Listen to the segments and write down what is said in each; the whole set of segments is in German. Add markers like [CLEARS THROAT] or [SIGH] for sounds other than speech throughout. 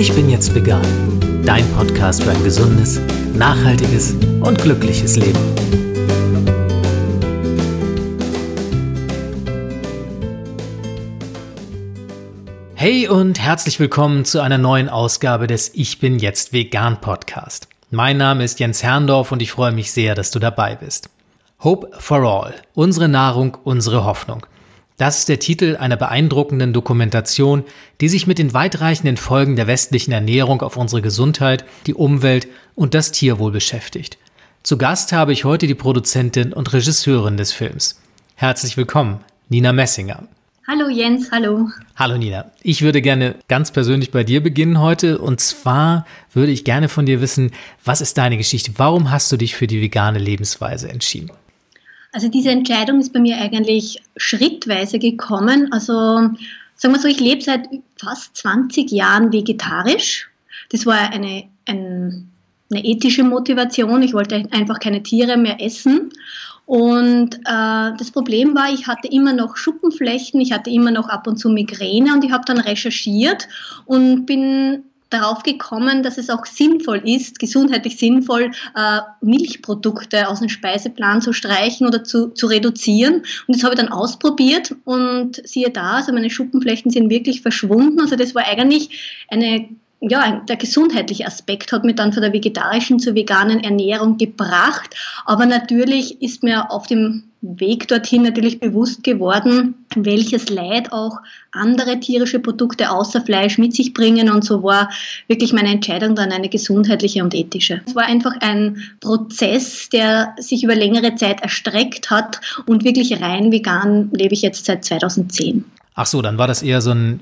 Ich bin jetzt vegan. Dein Podcast für ein gesundes, nachhaltiges und glückliches Leben. Hey und herzlich willkommen zu einer neuen Ausgabe des Ich bin jetzt vegan Podcast. Mein Name ist Jens Herrndorf und ich freue mich sehr, dass du dabei bist. Hope for All. Unsere Nahrung, unsere Hoffnung. Das ist der Titel einer beeindruckenden Dokumentation, die sich mit den weitreichenden Folgen der westlichen Ernährung auf unsere Gesundheit, die Umwelt und das Tierwohl beschäftigt. Zu Gast habe ich heute die Produzentin und Regisseurin des Films. Herzlich willkommen, Nina Messinger. Hallo Jens, hallo. Hallo Nina. Ich würde gerne ganz persönlich bei dir beginnen heute. Und zwar würde ich gerne von dir wissen, was ist deine Geschichte? Warum hast du dich für die vegane Lebensweise entschieden? Also diese Entscheidung ist bei mir eigentlich schrittweise gekommen. Also sagen wir so, ich lebe seit fast 20 Jahren vegetarisch. Das war eine, ein, eine ethische Motivation. Ich wollte einfach keine Tiere mehr essen. Und äh, das Problem war, ich hatte immer noch Schuppenflechten, ich hatte immer noch ab und zu Migräne und ich habe dann recherchiert und bin darauf gekommen, dass es auch sinnvoll ist, gesundheitlich sinnvoll, äh, Milchprodukte aus dem Speiseplan zu streichen oder zu, zu reduzieren. Und das habe ich dann ausprobiert und siehe da, also meine Schuppenflechten sind wirklich verschwunden. Also das war eigentlich eine ja, der gesundheitliche Aspekt hat mich dann von der vegetarischen zur veganen Ernährung gebracht. Aber natürlich ist mir auf dem Weg dorthin natürlich bewusst geworden, welches Leid auch andere tierische Produkte außer Fleisch mit sich bringen. Und so war wirklich meine Entscheidung dann eine gesundheitliche und ethische. Es war einfach ein Prozess, der sich über längere Zeit erstreckt hat und wirklich rein vegan lebe ich jetzt seit 2010. Ach so, dann war das eher so ein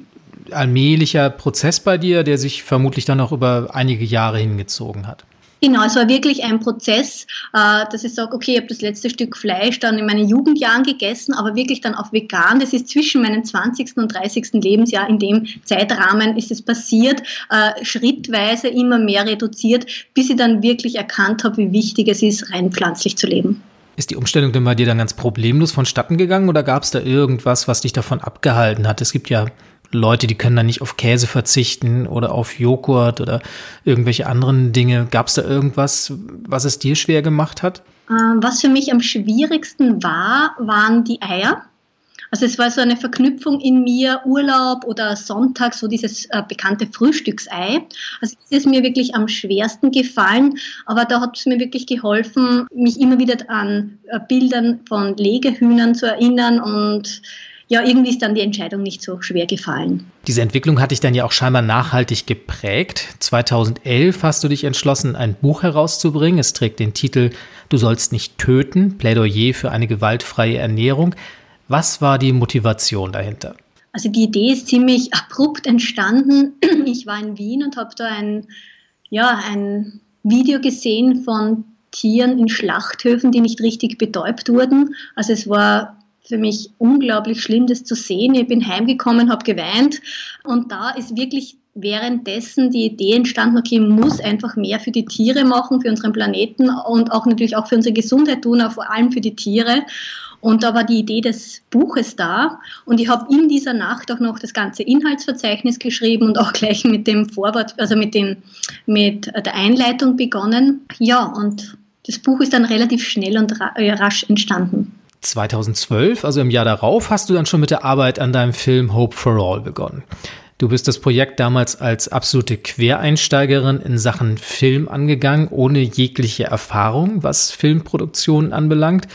allmählicher Prozess bei dir, der sich vermutlich dann auch über einige Jahre hingezogen hat. Genau, es war wirklich ein Prozess, äh, dass ich sage, okay, ich habe das letzte Stück Fleisch dann in meinen Jugendjahren gegessen, aber wirklich dann auch vegan. Das ist zwischen meinem 20. und 30. Lebensjahr. In dem Zeitrahmen ist es passiert, äh, schrittweise immer mehr reduziert, bis ich dann wirklich erkannt habe, wie wichtig es ist, rein pflanzlich zu leben. Ist die Umstellung denn bei dir dann ganz problemlos vonstatten gegangen oder gab es da irgendwas, was dich davon abgehalten hat? Es gibt ja Leute, die können dann nicht auf Käse verzichten oder auf Joghurt oder irgendwelche anderen Dinge. Gab es da irgendwas, was es dir schwer gemacht hat? Ähm, was für mich am schwierigsten war, waren die Eier. Also es war so eine Verknüpfung in mir, Urlaub oder Sonntag, so dieses äh, bekannte Frühstücksei. Also das ist mir wirklich am schwersten gefallen, aber da hat es mir wirklich geholfen, mich immer wieder an äh, Bildern von Legehühnern zu erinnern und ja, irgendwie ist dann die Entscheidung nicht so schwer gefallen. Diese Entwicklung hat dich dann ja auch scheinbar nachhaltig geprägt. 2011 hast du dich entschlossen, ein Buch herauszubringen. Es trägt den Titel Du sollst nicht töten, Plädoyer für eine gewaltfreie Ernährung. Was war die Motivation dahinter? Also die Idee ist ziemlich abrupt entstanden. [CLEARS THROAT] Ich war in Wien und habe da ein, ja, ein Video gesehen von Tieren in Schlachthöfen, die nicht richtig betäubt wurden. Also es war für mich unglaublich schlimm, das zu sehen. Ich bin heimgekommen, habe geweint und da ist wirklich währenddessen die Idee entstanden, okay, muss einfach mehr für die Tiere machen, für unseren Planeten und auch natürlich auch für unsere Gesundheit tun, aber vor allem für die Tiere. Und da war die Idee des Buches da und ich habe in dieser Nacht auch noch das ganze Inhaltsverzeichnis geschrieben und auch gleich mit dem Vorwort, also mit, dem, mit der Einleitung begonnen. Ja, und das Buch ist dann relativ schnell und rasch entstanden. 2012, also im Jahr darauf, hast du dann schon mit der Arbeit an deinem Film Hope for All begonnen. Du bist das Projekt damals als absolute Quereinsteigerin in Sachen Film angegangen, ohne jegliche Erfahrung, was Filmproduktionen anbelangt.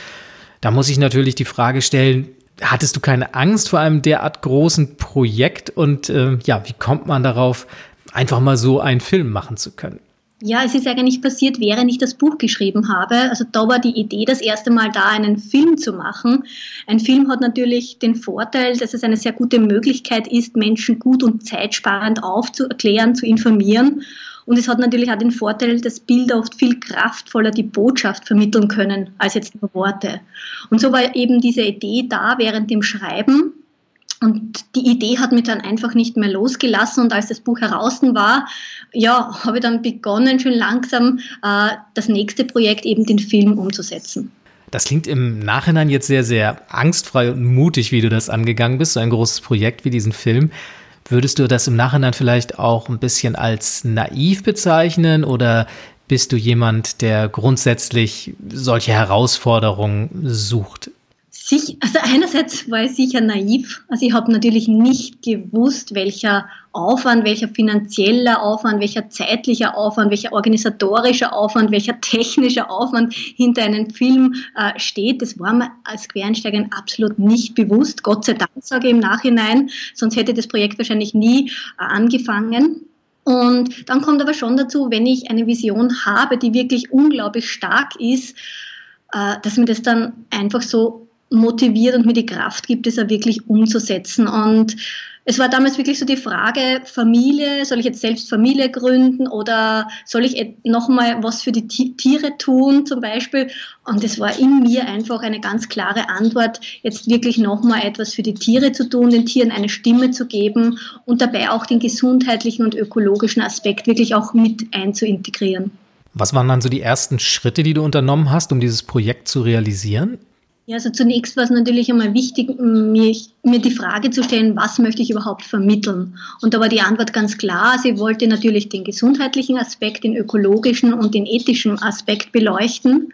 Da muss ich natürlich die Frage stellen, hattest du keine Angst vor einem derart großen Projekt und äh, ja, wie kommt man darauf, einfach mal so einen Film machen zu können? Ja, es ist eigentlich passiert, während ich das Buch geschrieben habe. Also da war die Idee, das erste Mal da einen Film zu machen. Ein Film hat natürlich den Vorteil, dass es eine sehr gute Möglichkeit ist, Menschen gut und zeitsparend aufzuklären, zu informieren. Und es hat natürlich auch den Vorteil, dass Bilder oft viel kraftvoller die Botschaft vermitteln können als jetzt nur Worte. Und so war eben diese Idee da während dem Schreiben und die Idee hat mich dann einfach nicht mehr losgelassen. Und als das Buch heraus war, ja, habe ich dann begonnen, schon langsam äh, das nächste Projekt, eben den Film umzusetzen. Das klingt im Nachhinein jetzt sehr, sehr angstfrei und mutig, wie du das angegangen bist, so ein großes Projekt wie diesen Film. Würdest du das im Nachhinein vielleicht auch ein bisschen als naiv bezeichnen oder bist du jemand, der grundsätzlich solche Herausforderungen sucht? Sich, also einerseits war ich sicher naiv. Also ich habe natürlich nicht gewusst, welcher Aufwand, welcher finanzieller Aufwand, welcher zeitlicher Aufwand, welcher organisatorischer Aufwand, welcher technischer Aufwand hinter einem Film äh, steht. Das war mir als Quereinsteigerin absolut nicht bewusst. Gott sei Dank sage ich im Nachhinein, sonst hätte das Projekt wahrscheinlich nie äh, angefangen. Und dann kommt aber schon dazu, wenn ich eine Vision habe, die wirklich unglaublich stark ist, äh, dass mir das dann einfach so motiviert und mir die Kraft gibt, es auch wirklich umzusetzen. Und es war damals wirklich so die Frage, Familie, soll ich jetzt selbst Familie gründen oder soll ich nochmal was für die Tiere tun zum Beispiel? Und es war in mir einfach eine ganz klare Antwort, jetzt wirklich nochmal etwas für die Tiere zu tun, den Tieren eine Stimme zu geben und dabei auch den gesundheitlichen und ökologischen Aspekt wirklich auch mit einzuintegrieren. Was waren dann so die ersten Schritte, die du unternommen hast, um dieses Projekt zu realisieren? Ja, also zunächst war es natürlich einmal wichtig, mir, mir die Frage zu stellen, was möchte ich überhaupt vermitteln? Und da war die Antwort ganz klar. Sie wollte natürlich den gesundheitlichen Aspekt, den ökologischen und den ethischen Aspekt beleuchten.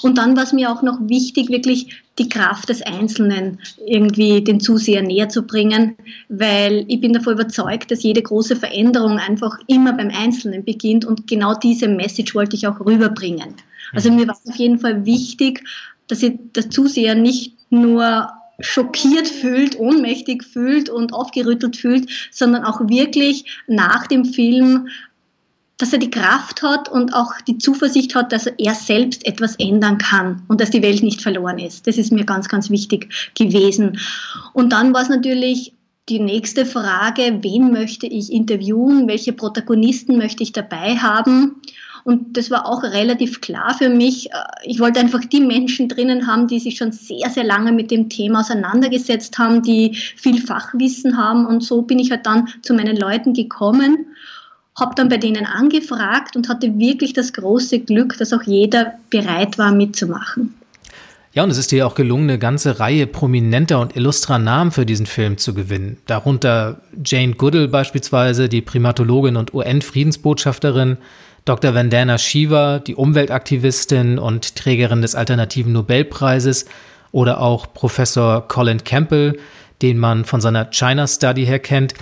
Und dann war es mir auch noch wichtig, wirklich die Kraft des Einzelnen irgendwie den Zuseher näher zu bringen, weil ich bin davon überzeugt, dass jede große Veränderung einfach immer beim Einzelnen beginnt und genau diese Message wollte ich auch rüberbringen. Also mir war es auf jeden Fall wichtig, dass sich der Zuseher nicht nur schockiert fühlt, ohnmächtig fühlt und aufgerüttelt fühlt, sondern auch wirklich nach dem Film, dass er die Kraft hat und auch die Zuversicht hat, dass er selbst etwas ändern kann und dass die Welt nicht verloren ist. Das ist mir ganz, ganz wichtig gewesen. Und dann war es natürlich die nächste Frage, wen möchte ich interviewen, welche Protagonisten möchte ich dabei haben. Und das war auch relativ klar für mich. Äh, ich wollte einfach die Menschen drinnen haben, die sich schon sehr, sehr lange mit dem Thema auseinandergesetzt haben, die viel Fachwissen haben. Und so bin ich halt dann zu meinen Leuten gekommen habe dann bei denen angefragt und hatte wirklich das große Glück, dass auch jeder bereit war mitzumachen. Ja, und es ist dir auch gelungen, eine ganze Reihe prominenter und illustrer Namen für diesen Film zu gewinnen. Darunter Jane Goodall beispielsweise, die Primatologin und UN-Friedensbotschafterin, Dr. Vandana Shiva, die Umweltaktivistin und Trägerin des alternativen Nobelpreises, oder auch Professor Colin Campbell, den man von seiner China Study her kennt.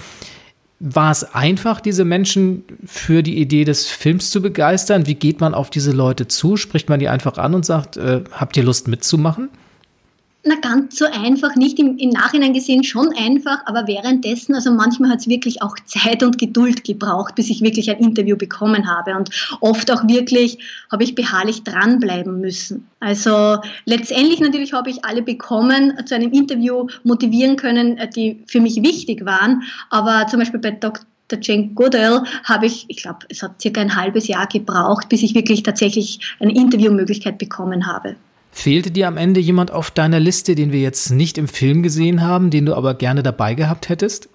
War es einfach, diese Menschen für die Idee des Films zu begeistern? Wie geht man auf diese Leute zu? Spricht man die einfach an und sagt, äh, habt ihr Lust mitzumachen? Na, ganz so einfach, nicht im, im Nachhinein gesehen schon einfach, aber währenddessen, also manchmal hat es wirklich auch Zeit und Geduld gebraucht, bis ich wirklich ein Interview bekommen habe. Und oft auch wirklich habe ich beharrlich dranbleiben müssen. Also letztendlich natürlich habe ich alle bekommen, zu einem Interview motivieren können, äh, die für mich wichtig waren. Aber zum Beispiel bei Dr Jane Goodall habe ich, ich glaube, es hat circa ein halbes Jahr gebraucht, bis ich wirklich tatsächlich eine Interviewmöglichkeit bekommen habe. Fehlte dir am Ende jemand auf deiner Liste, den wir jetzt nicht im Film gesehen haben, den du aber gerne dabei gehabt hättest?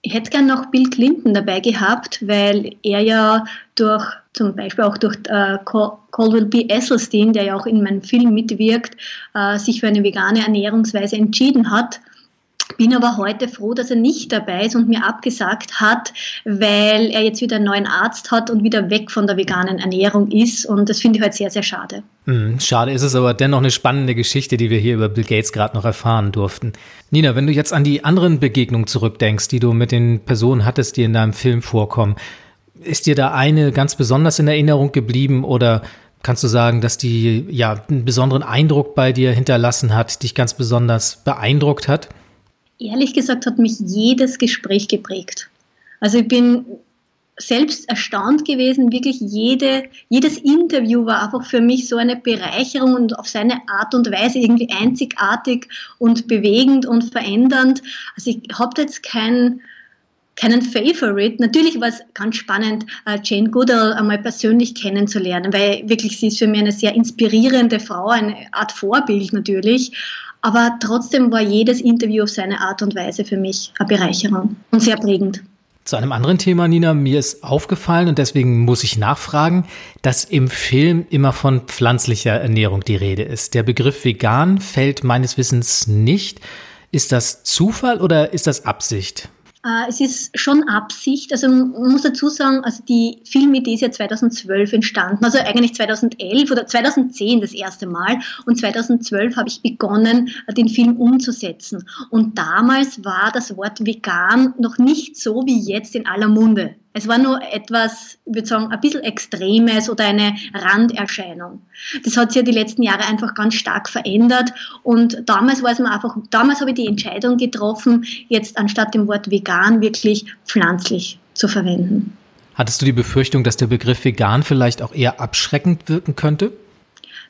Ich hätte gern noch Bill Clinton dabei gehabt, weil er ja durch, zum Beispiel auch durch äh, Caldwell B. Esselstyn, der ja auch in meinem Film mitwirkt, äh, sich für eine vegane Ernährungsweise entschieden hat bin aber heute froh, dass er nicht dabei ist und mir abgesagt hat, weil er jetzt wieder einen neuen Arzt hat und wieder weg von der veganen Ernährung ist. Und das finde ich halt sehr, sehr schade. Hm, schade ist es aber dennoch eine spannende Geschichte, die wir hier über Bill Gates gerade noch erfahren durften. Nina, wenn du jetzt an die anderen Begegnungen zurückdenkst, die du mit den Personen hattest, die in deinem Film vorkommen, ist dir da eine ganz besonders in Erinnerung geblieben oder kannst du sagen, dass die ja einen besonderen Eindruck bei dir hinterlassen hat, dich ganz besonders beeindruckt hat? Ehrlich gesagt hat mich jedes Gespräch geprägt. Also ich bin selbst erstaunt gewesen, wirklich jede, jedes Interview war einfach für mich so eine Bereicherung und auf seine Art und Weise irgendwie einzigartig und bewegend und verändernd. Also ich habe jetzt kein, keinen Favorite. Natürlich war es ganz spannend, äh, Jane Goodall einmal persönlich kennenzulernen, weil wirklich sie ist für mich eine sehr inspirierende Frau, eine Art Vorbild natürlich. Aber trotzdem war jedes Interview auf seine Art und Weise für mich eine Bereicherung und sehr prägend. Zu einem anderen Thema, Nina, mir ist aufgefallen und deswegen muss ich nachfragen, dass im Film immer von pflanzlicher Ernährung die Rede ist. Der Begriff vegan fällt meines Wissens nicht. Ist das Zufall oder ist das Absicht? Äh, es ist schon Absicht. Also man muss dazu sagen, also die Filmidee ist ja 2012 entstanden, also eigentlich 2011 oder 2010 das erste Mal. Und 2012 habe ich begonnen, den Film umzusetzen. Und damals war das Wort vegan noch nicht so wie jetzt in aller Munde. Es war nur etwas, ich würde sagen, ein bisschen Extremes oder eine Randerscheinung. Das hat sich ja die letzten Jahre einfach ganz stark verändert und damals war es mir einfach, damals habe ich die Entscheidung getroffen, jetzt anstatt dem Wort vegan wirklich pflanzlich zu verwenden. Hattest du die Befürchtung, dass der Begriff vegan vielleicht auch eher abschreckend wirken könnte?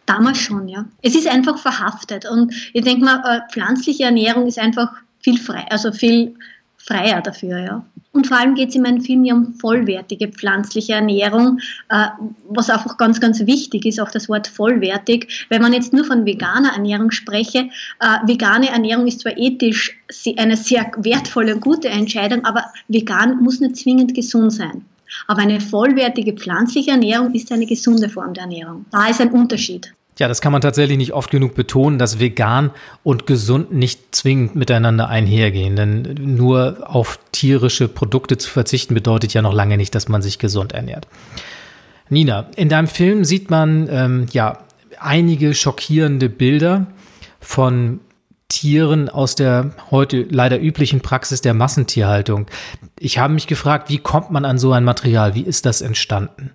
Damals schon, ja. Es ist einfach verhaftet und ich denke mal, äh, pflanzliche Ernährung ist einfach viel frei, also viel freier dafür, ja. Und vor allem geht es in meinem Film ja um vollwertige pflanzliche Ernährung, äh, was einfach ganz, ganz wichtig ist, auch das Wort vollwertig. Wenn man jetzt nur von veganer Ernährung spreche, äh, vegane Ernährung ist zwar ethisch eine sehr wertvolle und gute Entscheidung, aber vegan muss nicht zwingend gesund sein. Aber eine vollwertige pflanzliche Ernährung ist eine gesunde Form der Ernährung. Da ist ein Unterschied. Ja, das kann man tatsächlich nicht oft genug betonen, dass vegan und gesund nicht zwingend miteinander einhergehen. Denn nur auf tierische Produkte zu verzichten bedeutet ja noch lange nicht, dass man sich gesund ernährt. Nina, in deinem Film sieht man ähm, ja einige schockierende Bilder von Tieren aus der heute leider üblichen Praxis der Massentierhaltung. Ich habe mich gefragt, wie kommt man an so ein Material? Wie ist das entstanden?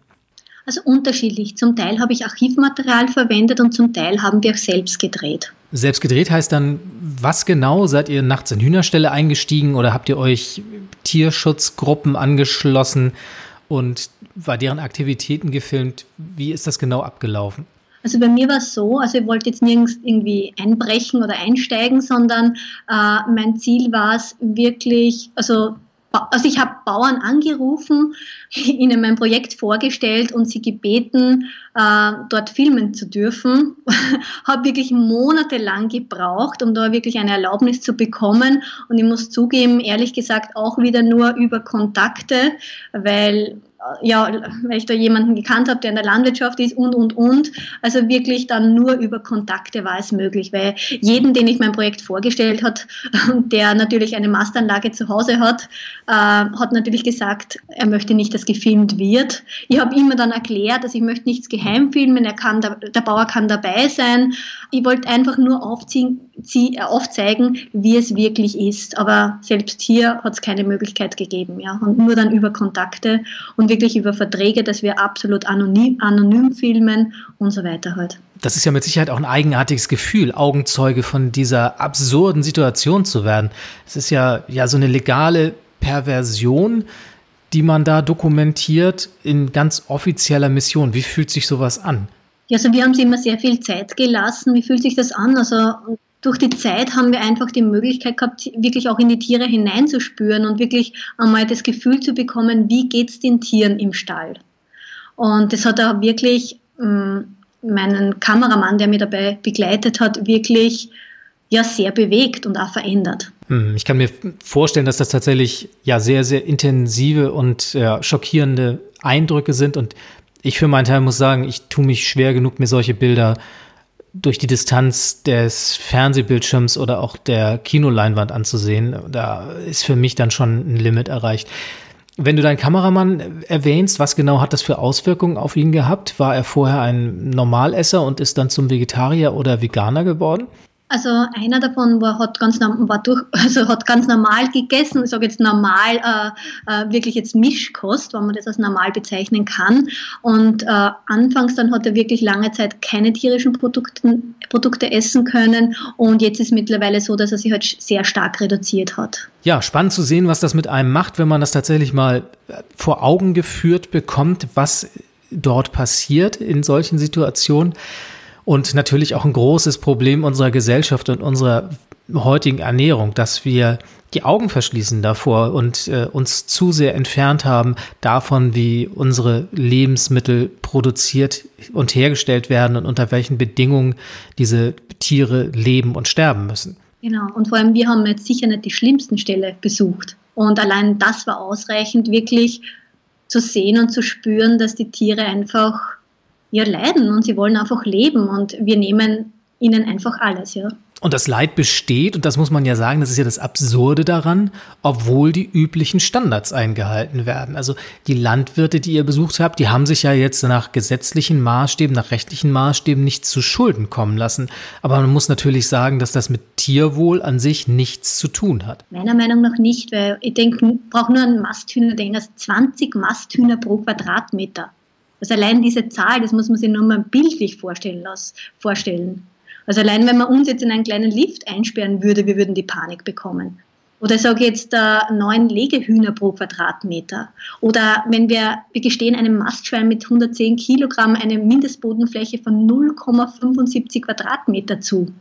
Also unterschiedlich. Zum Teil habe ich Archivmaterial verwendet und zum Teil haben wir selbst gedreht. Selbst gedreht heißt dann, was genau? Seid ihr nachts in Hühnerstelle eingestiegen oder habt ihr euch Tierschutzgruppen angeschlossen und war deren Aktivitäten gefilmt? Wie ist das genau abgelaufen? Also bei mir war es so, also ich wollte jetzt nirgends irgendwie einbrechen oder einsteigen, sondern äh, mein Ziel war es wirklich, also also ich habe Bauern angerufen, [LAUGHS] ihnen mein Projekt vorgestellt und sie gebeten, äh, dort filmen zu dürfen. [LAUGHS] habe wirklich monatelang gebraucht, um da wirklich eine Erlaubnis zu bekommen. Und ich muss zugeben, ehrlich gesagt, auch wieder nur über Kontakte, weil ja, weil ich da jemanden gekannt habe, der in der Landwirtschaft ist und, und, und. Also wirklich dann nur über Kontakte war es möglich, weil jeden, den ich mein Projekt vorgestellt hat, [LAUGHS] der natürlich eine Mastanlage zu Hause hat, äh, hat natürlich gesagt, er möchte nicht, dass gefilmt wird. Ich habe immer dann erklärt, dass ich möchte nichts geheim filmen, er kann, der, der Bauer kann dabei sein. Ich wollte einfach nur aufziehen, äh, aufzeigen, wie es wirklich ist. Aber selbst hier hat es keine Möglichkeit gegeben, ja. Und nur dann über Kontakte und wirklich über Verträge, dass wir absolut anonym, anonym filmen und so weiter halt. Das ist ja mit Sicherheit auch ein eigenartiges Gefühl, Augenzeuge von dieser absurden Situation zu werden. Es ist ja, ja so eine legale Perversion, die man da dokumentiert in ganz offizieller Mission. Wie fühlt sich sowas an? Ja, also wir haben sie immer sehr viel Zeit gelassen. Wie fühlt sich das an? Also durch die Zeit haben wir einfach die Möglichkeit gehabt, wirklich auch in die Tiere hineinzuspüren und wirklich einmal das Gefühl zu bekommen, wie geht es den Tieren im Stall. Und das hat auch wirklich ähm, meinen Kameramann, der mir dabei begleitet hat, wirklich ja sehr bewegt und auch verändert. Hm, ich kann mir vorstellen, dass das tatsächlich ja sehr, sehr intensive und ja, schockierende Eindrücke sind. Und ich für meinen Teil muss sagen, ich tue mich schwer genug, mir solche Bilder durch die Distanz des Fernsehbildschirms oder auch der Kinoleinwand anzusehen. Da ist für mich dann schon ein Limit erreicht. Wenn du deinen Kameramann erwähnst, was genau hat das für Auswirkungen auf ihn gehabt? War er vorher ein Normalesser und ist dann zum Vegetarier oder Veganer geworden? Also einer davon war, hat, ganz, war durch, [LAUGHS] also hat ganz normal gegessen, ich sage jetzt normal, äh, äh, wirklich jetzt Mischkost, wenn man das als normal bezeichnen kann. Und äh, anfangs dann hat er wirklich lange Zeit keine tierischen Produkten, Produkte essen können und jetzt ist mittlerweile so, dass er sich halt sehr stark reduziert hat. Ja, spannend zu sehen, was das mit einem macht, wenn man das tatsächlich mal äh, vor Augen geführt bekommt, was dort passiert in solchen Situationen. Und natürlich auch ein großes Problem unserer Gesellschaft und unserer heutigen Ernährung, dass wir die Augen verschließen davor und äh, uns zu sehr entfernt haben davon, wie unsere Lebensmittel produziert und hergestellt werden und unter welchen Bedingungen diese Tiere leben und sterben müssen. Genau, und vor allem wir haben jetzt sicher nicht die schlimmsten Stelle besucht. Und allein das war ausreichend, wirklich zu sehen und zu spüren, dass die Tiere einfach ja leiden und sie wollen einfach leben und wir nehmen ihnen einfach alles, ja. Und das Leid besteht, und das muss man ja sagen, das ist ja das Absurde daran, obwohl die üblichen Standards eingehalten werden. Also die Landwirte, die ihr besucht habt, die haben sich ja jetzt nach gesetzlichen Maßstäben, nach rechtlichen Maßstäben nicht zu Schulden kommen lassen. Aber man muss natürlich sagen, dass das mit Tierwohl an sich nichts zu tun hat. Meiner Meinung nach nicht, weil ich denke, ich brauche nur einen Masthühner denken, das 20 Masthühner pro Quadratmeter. Also allein diese Zahl, das muss man sich nur mal bildlich vorstellen lassen, vorstellen. Also allein wenn man uns jetzt in einen kleinen Lift einsperren würde, wir würden die Panik bekommen. Oder sage jetzt äh, neun Legehühner pro Quadratmeter. Oder wenn wir, wir gestehen einem Mastschwein mit 110 Kilogramm eine Mindestbodenfläche von 0,75 Quadratmeter zu.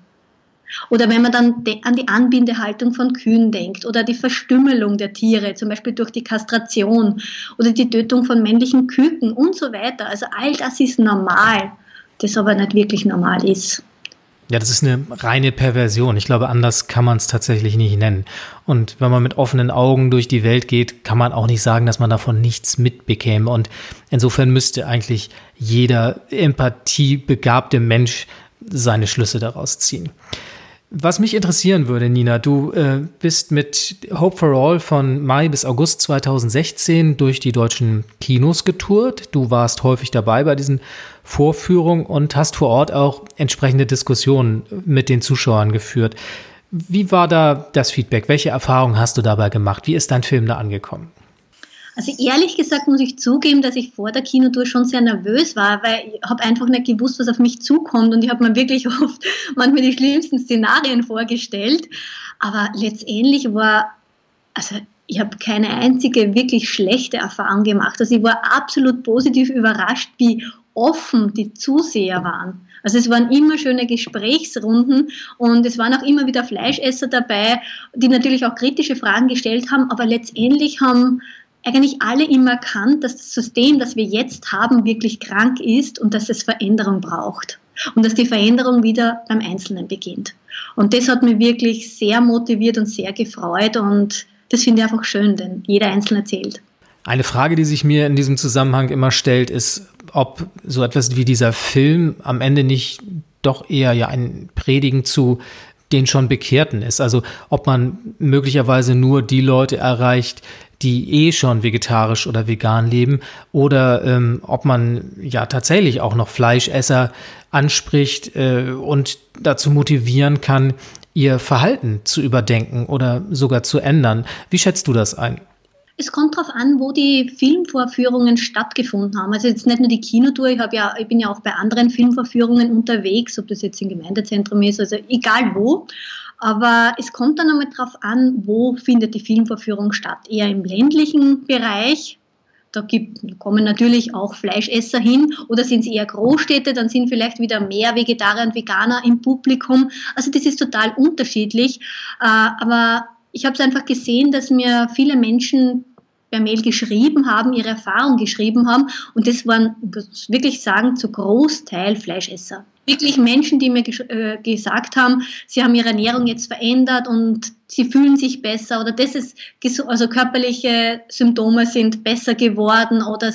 Oder wenn man dann an die Anbindehaltung von Kühen denkt oder die Verstümmelung der Tiere, zum Beispiel durch die Kastration oder die Tötung von männlichen Küken und so weiter. Also all das ist normal, das aber nicht wirklich normal ist. Ja, das ist eine reine Perversion. Ich glaube, anders kann man es tatsächlich nicht nennen. Und wenn man mit offenen Augen durch die Welt geht, kann man auch nicht sagen, dass man davon nichts mitbekäme. Und insofern müsste eigentlich jeder empathiebegabte Mensch seine Schlüsse daraus ziehen. Was mich interessieren würde, Nina, du äh, bist mit Hope for All von Mai bis August 2016 durch die deutschen Kinos getourt. Du warst häufig dabei bei diesen Vorführungen und hast vor Ort auch entsprechende Diskussionen mit den Zuschauern geführt. Wie war da das Feedback? Welche Erfahrungen hast du dabei gemacht? Wie ist dein Film da angekommen? Also ehrlich gesagt muss ich zugeben, dass ich vor der Kinotour schon sehr nervös war, weil ich habe einfach nicht gewusst, was auf mich zukommt und ich habe mir wirklich [LAUGHS] oft manchmal die schlimmsten Szenarien vorgestellt. Aber letztendlich war, also ich habe keine einzige wirklich schlechte Erfahrung gemacht. Also ich war absolut positiv überrascht, wie offen die Zuseher waren. Also es waren immer schöne Gesprächsrunden und es waren auch immer wieder Fleischesser dabei, die natürlich auch kritische Fragen gestellt haben, aber letztendlich haben eigentlich alle immer erkannt, dass das System, das wir jetzt haben, wirklich krank ist und dass es Veränderung braucht. Und dass die Veränderung wieder beim Einzelnen beginnt. Und das hat mich wirklich sehr motiviert und sehr gefreut und das finde ich einfach schön, denn jeder Einzelne zählt. Eine Frage, die sich mir in diesem Zusammenhang immer stellt, ist, ob so etwas wie dieser Film am Ende nicht doch eher ja ein Predigen zu den schon Bekehrten ist. Also ob man möglicherweise nur die Leute erreicht, die eh schon vegetarisch oder vegan leben, oder ähm, ob man ja tatsächlich auch noch Fleischesser anspricht äh, und dazu motivieren kann, ihr Verhalten zu überdenken oder sogar zu ändern. Wie schätzt du das ein? Es kommt darauf an, wo die Filmvorführungen stattgefunden haben. Also jetzt nicht nur die Kinotour, ich, ja, ich bin ja auch bei anderen Filmvorführungen unterwegs, ob das jetzt im Gemeindezentrum ist, also egal wo. Aber es kommt dann einmal darauf an, wo findet die Filmvorführung statt. Eher im ländlichen Bereich, da gibt, kommen natürlich auch Fleischesser hin oder sind es eher Großstädte, dann sind vielleicht wieder mehr Vegetarier und Veganer im Publikum. Also das ist total unterschiedlich. Äh, aber ich habe es einfach gesehen, dass mir viele Menschen per Mail geschrieben haben, ihre Erfahrung geschrieben haben und das waren, muss wirklich sagen, zu Großteil Fleischesser. Wirklich Menschen, die mir äh, gesagt haben, sie haben ihre Ernährung jetzt verändert und sie fühlen sich besser oder das ist, also körperliche Symptome sind besser geworden oder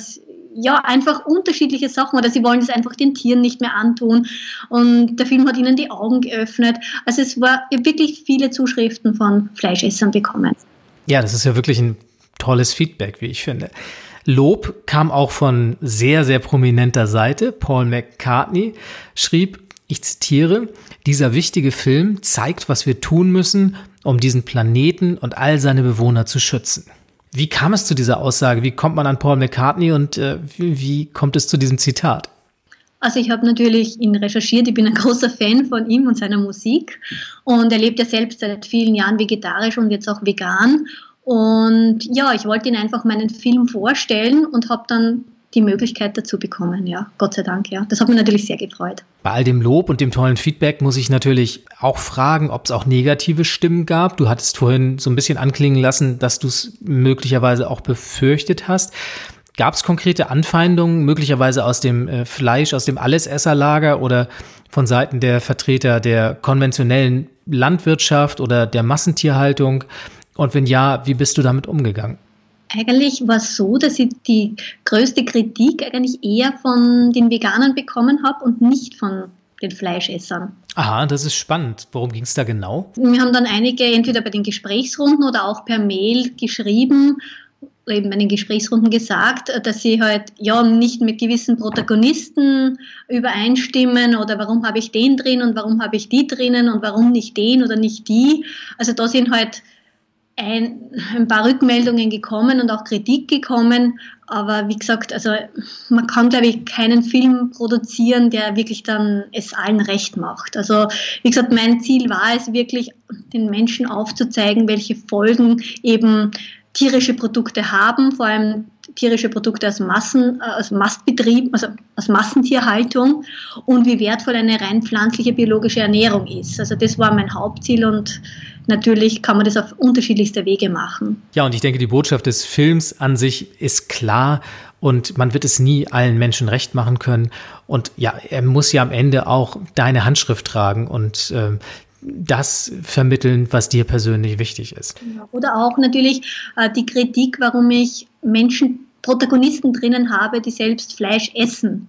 ja, einfach unterschiedliche Sachen oder sie wollen es einfach den Tieren nicht mehr antun und der Film hat ihnen die Augen geöffnet. Also es war wirklich viele Zuschriften von Fleischessern bekommen. Ja, das ist ja wirklich ein tolles Feedback, wie ich finde. Lob kam auch von sehr, sehr prominenter Seite. Paul McCartney schrieb, ich zitiere, dieser wichtige Film zeigt, was wir tun müssen, um diesen Planeten und all seine Bewohner zu schützen. Wie kam es zu dieser Aussage? Wie kommt man an Paul McCartney und äh, wie, wie kommt es zu diesem Zitat? Also ich habe natürlich ihn recherchiert, ich bin ein [LAUGHS] großer Fan von ihm und seiner Musik und er lebt ja selbst seit vielen Jahren vegetarisch und jetzt auch vegan. Und ja, ich wollte ihn einfach meinen Film vorstellen und habe dann die Möglichkeit dazu bekommen, ja. Gott sei Dank, ja. Das hat mich natürlich sehr gefreut. Bei all dem Lob und dem tollen Feedback muss ich natürlich auch fragen, ob es auch negative Stimmen gab. Du hattest vorhin so ein bisschen anklingen lassen, dass du es möglicherweise auch befürchtet hast. Gab es konkrete Anfeindungen, möglicherweise aus dem äh, Fleisch, aus dem Allesesserlager oder von Seiten der Vertreter der konventionellen Landwirtschaft oder der Massentierhaltung? Und wenn ja, wie bist du damit umgegangen? Eigentlich war es so, dass ich die größte Kritik eigentlich eher von den Veganern bekommen habe und nicht von den Fleischessern. Aha, das ist spannend. Worum ging es da genau? Wir haben dann einige entweder bei den Gesprächsrunden oder auch per Mail geschrieben, eben bei den Gesprächsrunden gesagt, dass sie halt ja nicht mit gewissen Protagonisten übereinstimmen oder warum habe ich den drin und warum habe ich die drinnen und warum nicht den oder nicht die. Also da sind halt ein, ein paar Rückmeldungen gekommen und auch Kritik gekommen, aber wie gesagt, also man kann, glaube ich, keinen Film produzieren, der wirklich dann es allen recht macht. Also wie gesagt, mein Ziel war es wirklich, den Menschen aufzuzeigen, welche Folgen eben tierische Produkte haben, vor allem tierische Produkte aus, Massen, äh, aus Mastbetrieb, also aus Massentierhaltung und wie wertvoll eine rein pflanzliche biologische Ernährung ist. Also das war mein Hauptziel und natürlich kann man das auf unterschiedlichste Wege machen. Ja, und ich denke, die Botschaft des Films an sich ist klar und man wird es nie allen Menschen recht machen können. Und ja, er muss ja am Ende auch deine Handschrift tragen und äh, das vermitteln, was dir persönlich wichtig ist. Oder auch natürlich äh, die Kritik, warum ich Menschen, Protagonisten drinnen habe, die selbst Fleisch essen.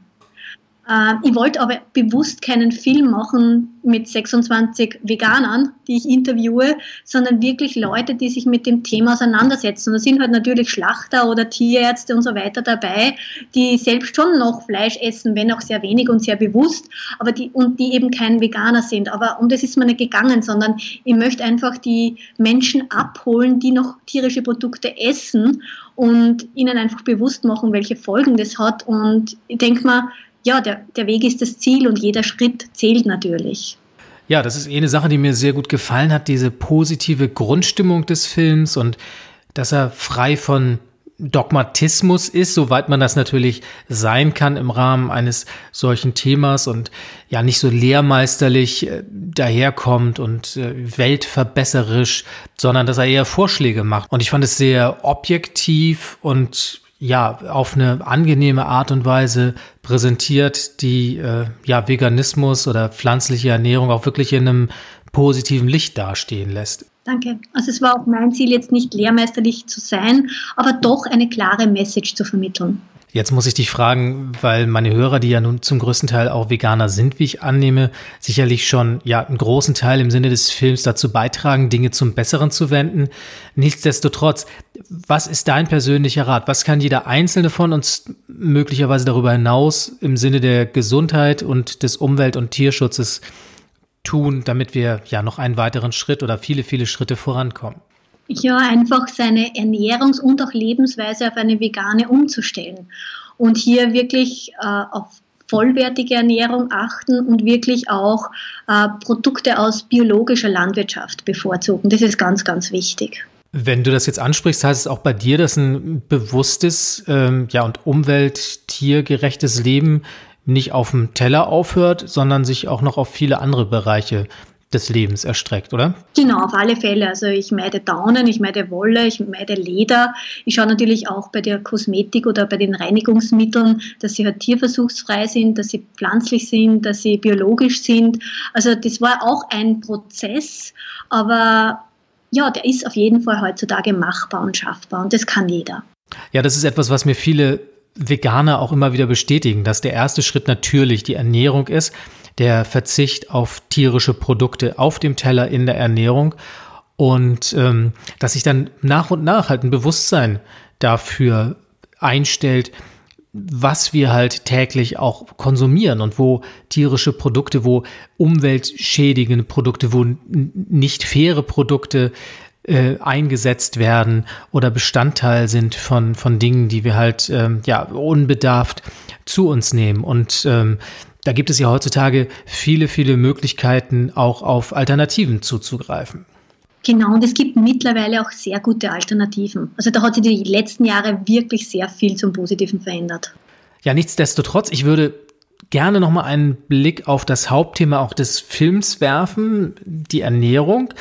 Äh, ich wollte aber bewusst keinen Film machen mit 26 Veganern, die ich interviewe, sondern wirklich Leute, die sich mit dem Thema auseinandersetzen. Da sind halt natürlich Schlachter oder Tierärzte und so weiter dabei, die selbst schon noch Fleisch essen, wenn auch sehr wenig und sehr bewusst, aber die, und die eben kein Veganer sind. Aber um das ist mir nicht gegangen, sondern ich möchte einfach die Menschen abholen, die noch tierische Produkte essen und ihnen einfach bewusst machen, welche Folgen das hat. Und ich denke mal, ja, der, der Weg ist das Ziel und jeder Schritt zählt natürlich. Ja, das ist eh eine Sache, die mir sehr gut gefallen hat, diese positive Grundstimmung des Films und dass er frei von Dogmatismus ist, soweit man das natürlich sein kann im Rahmen eines solchen Themas und ja nicht so lehrmeisterlich äh, daherkommt und äh, weltverbesserisch, sondern dass er eher Vorschläge macht. Und ich fand es sehr objektiv und ja, auf eine angenehme Art und Weise präsentiert, die äh, ja Veganismus oder pflanzliche Ernährung auch wirklich in einem positiven Licht dastehen lässt. Danke. Also es war auch mein Ziel, jetzt nicht lehrmeisterlich zu sein, aber doch eine klare Message zu vermitteln. Jetzt muss ich dich fragen, weil meine Hörer, die ja nun zum größten Teil auch Veganer sind, wie ich annehme, sicherlich schon ja einen großen Teil im Sinne des Films dazu beitragen, Dinge zum Besseren zu wenden. Nichtsdestotrotz, was ist dein persönlicher Rat? Was kann jeder Einzelne von uns möglicherweise darüber hinaus im Sinne der Gesundheit und des Umwelt- und Tierschutzes tun, damit wir ja noch einen weiteren Schritt oder viele, viele Schritte vorankommen? ja, einfach seine Ernährungs- und auch Lebensweise auf eine vegane umzustellen. Und hier wirklich äh, auf vollwertige Ernährung achten und wirklich auch äh, Produkte aus biologischer Landwirtschaft bevorzugen. Das ist ganz, ganz wichtig. Wenn du das jetzt ansprichst, heißt es auch bei dir, dass ein bewusstes ähm, ja, und umwelt-tiergerechtes Leben nicht auf dem Teller aufhört, sondern sich auch noch auf viele andere Bereiche des Lebens erstreckt, oder? Genau, auf alle Fälle. Also ich meide Daunen, ich meide Wolle, ich meide Leder. Ich schaue natürlich auch bei der Kosmetik oder bei den Reinigungsmitteln, dass sie halt tierversuchsfrei sind, dass sie pflanzlich sind, dass sie biologisch sind. Also das war auch ein Prozess, aber ja, der ist auf jeden Fall heutzutage machbar und schaffbar und das kann jeder. Ja, das ist etwas, was mir viele Veganer auch immer wieder bestätigen, dass der erste Schritt natürlich die Ernährung ist der Verzicht auf tierische Produkte auf dem Teller in der Ernährung und ähm, dass sich dann nach und nach halt ein Bewusstsein dafür einstellt, was wir halt täglich auch konsumieren und wo tierische Produkte, wo umweltschädigende Produkte, wo nicht faire Produkte äh, eingesetzt werden oder Bestandteil sind von, von Dingen, die wir halt ähm, ja unbedarft zu uns nehmen. Und ähm, da gibt es ja heutzutage viele, viele Möglichkeiten, auch auf Alternativen zuzugreifen. Genau, und es gibt mittlerweile auch sehr gute Alternativen. Also da hat sich die letzten Jahre wirklich sehr viel zum Positiven verändert. Ja, nichtsdestotrotz, ich würde gerne nochmal einen Blick auf das Hauptthema auch des Films werfen, die Ernährung.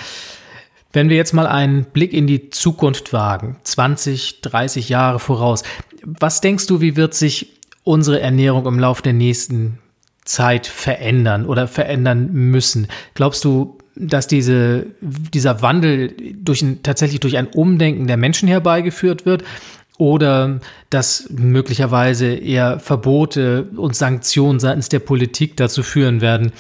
Wenn wir jetzt mal einen Blick in die Zukunft wagen, 20, 30 Jahre voraus, was denkst du, wie wird sich unsere Ernährung im Laufe der nächsten Zeit verändern oder verändern müssen. Glaubst du, dass diese, dieser Wandel durch ein, tatsächlich durch ein Umdenken der Menschen herbeigeführt wird? oder dass möglicherweise eher Verbote und Sanktionen seitens der Politik dazu führen werden,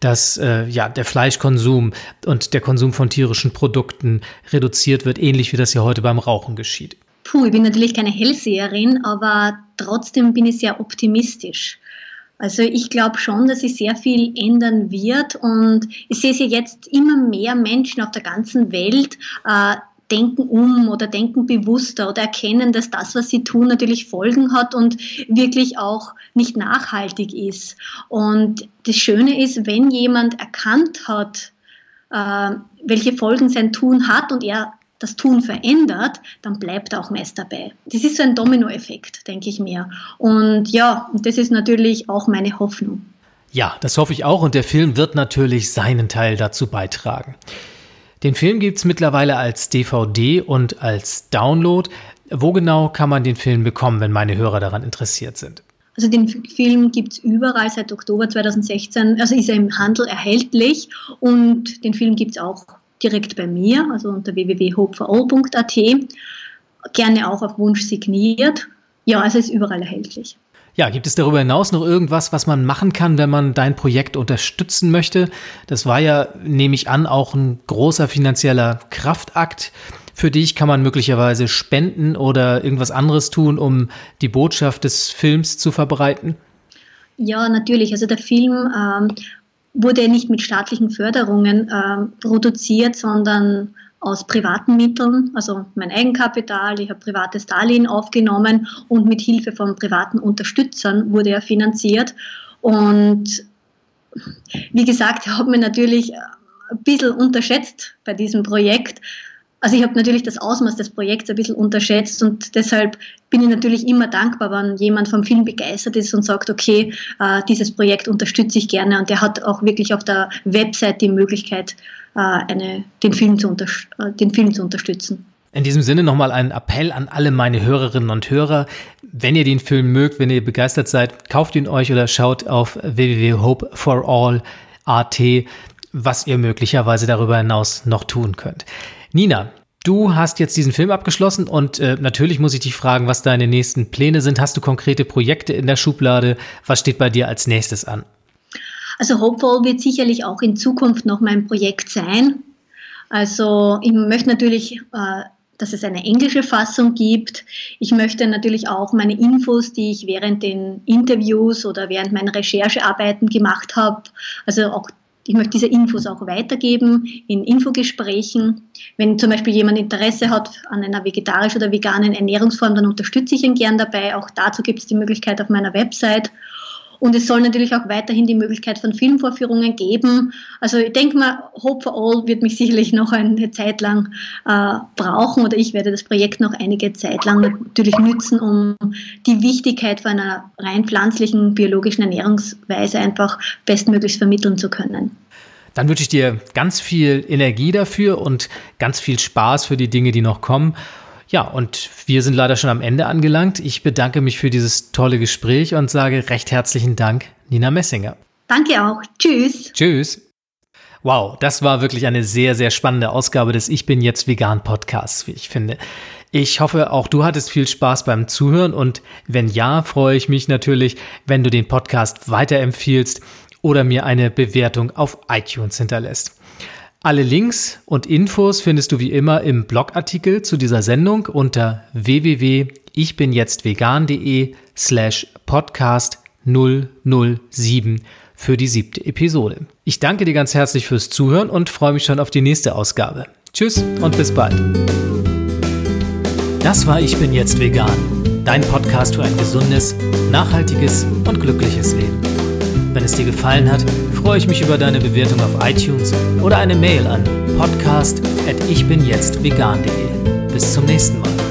dass äh, ja der Fleischkonsum und der Konsum von tierischen Produkten reduziert wird, ähnlich wie das ja heute beim Rauchen geschieht. Puh, ich bin natürlich keine Hellseherin, aber trotzdem bin ich sehr optimistisch. Also ich glaube schon, dass sich sehr viel ändern wird und ich sehe ja jetzt immer mehr Menschen auf der ganzen Welt äh, denken um oder denken bewusster oder erkennen, dass das, was sie tun, natürlich Folgen hat und wirklich auch nicht nachhaltig ist. Und das Schöne ist, wenn jemand erkannt hat, äh, welche Folgen sein Tun hat und er das Tun verändert, dann bleibt er auch meist dabei. Das ist so ein Dominoeffekt, denke ich mir. Und ja, das ist natürlich auch meine Hoffnung. Ja, das hoffe ich auch und der Film wird natürlich seinen Teil dazu beitragen. Den Film gibt es mittlerweile als DVD und als Download. Wo genau kann man den Film bekommen, wenn meine Hörer daran interessiert sind? Also den Film gibt es überall seit Oktober 2016, also ist er im Handel erhältlich und den Film gibt es auch direkt bei mir, also unter www.hopeforall.at, gerne auch auf Wunsch signiert. Ja, also ist überall erhältlich. Ja, gibt es darüber hinaus noch irgendwas, was man machen kann, wenn man dein Projekt unterstützen möchte? Das war ja, nehme ich an, auch ein großer finanzieller Kraftakt. Für dich kann man möglicherweise spenden oder irgendwas anderes tun, um die Botschaft des Films zu verbreiten? Ja, natürlich. Also der Film ähm, wurde nicht mit staatlichen Förderungen ähm, produziert, sondern aus privaten Mitteln, also mein Eigenkapital, ich habe privates Darlehen aufgenommen und mit Hilfe von privaten Unterstützern wurde er finanziert. Und wie gesagt, ich habe mich natürlich ein bisschen unterschätzt bei diesem Projekt. Also ich habe natürlich das Ausmaß des Projekts ein bisschen unterschätzt und deshalb bin ich natürlich immer dankbar, wenn jemand vom Film begeistert ist und sagt, okay, äh, dieses Projekt unterstütze ich gerne und der hat auch wirklich auf der Website die Möglichkeit, äh, eine, den, Film zu äh, den Film zu unterstützen. In diesem Sinne nochmal ein Appell an alle meine Hörerinnen und Hörer. Wenn ihr den Film mögt, wenn ihr begeistert seid, kauft ihn euch oder schaut auf www.hopeforall.at, was ihr möglicherweise darüber hinaus noch tun könnt. Nina, du hast jetzt diesen Film abgeschlossen und äh, natürlich muss ich dich fragen, was deine nächsten Pläne sind. Hast du konkrete Projekte in der Schublade? Was steht bei dir als nächstes an? Also Hopeful wird sicherlich auch in Zukunft noch mein Projekt sein. Also ich möchte natürlich, äh, dass es eine englische Fassung gibt. Ich möchte natürlich auch meine Infos, die ich während den Interviews oder während meiner Recherchearbeiten gemacht habe, also auch ich möchte diese Infos auch weitergeben in Infogesprächen. Wenn zum Beispiel jemand Interesse hat an einer vegetarischen oder veganen Ernährungsform, dann unterstütze ich ihn gern dabei. Auch dazu gibt es die Möglichkeit auf meiner Website. Und es soll natürlich auch weiterhin die Möglichkeit von Filmvorführungen geben. Also ich denke mal, Hope for All wird mich sicherlich noch eine Zeit lang äh, brauchen oder ich werde das Projekt noch einige Zeit lang natürlich nützen, um die Wichtigkeit von einer rein pflanzlichen biologischen Ernährungsweise einfach bestmöglichst vermitteln zu können. Dann wünsche ich dir ganz viel Energie dafür und ganz viel Spaß für die Dinge, die noch kommen. Ja, und wir sind leider schon am Ende angelangt. Ich bedanke mich für dieses tolle Gespräch und sage recht herzlichen Dank, Nina Messinger. Danke auch. Tschüss. Tschüss. Wow, das war wirklich eine sehr, sehr spannende Ausgabe des Ich bin jetzt vegan Podcasts, wie ich finde. Ich hoffe, auch du hattest viel Spaß beim Zuhören und wenn ja, freue ich mich natürlich, wenn du den Podcast weiterempfiehlst oder mir eine Bewertung auf iTunes hinterlässt. Alle Links und Infos findest du wie immer im Blogartikel zu dieser Sendung unter www.ichbinjetztvegan.de slash podcast 007 für die siebte Episode. Ich danke dir ganz herzlich fürs Zuhören und freue mich schon auf die nächste Ausgabe. Tschüss und bis bald. Das war Ich bin jetzt vegan, dein Podcast für ein gesundes, nachhaltiges und glückliches Leben. Wenn es dir gefallen hat, freue ich mich über deine Bewertung auf iTunes oder eine Mail an podcast@ichbinjetztvegan.de. Bis zum nächsten Mal.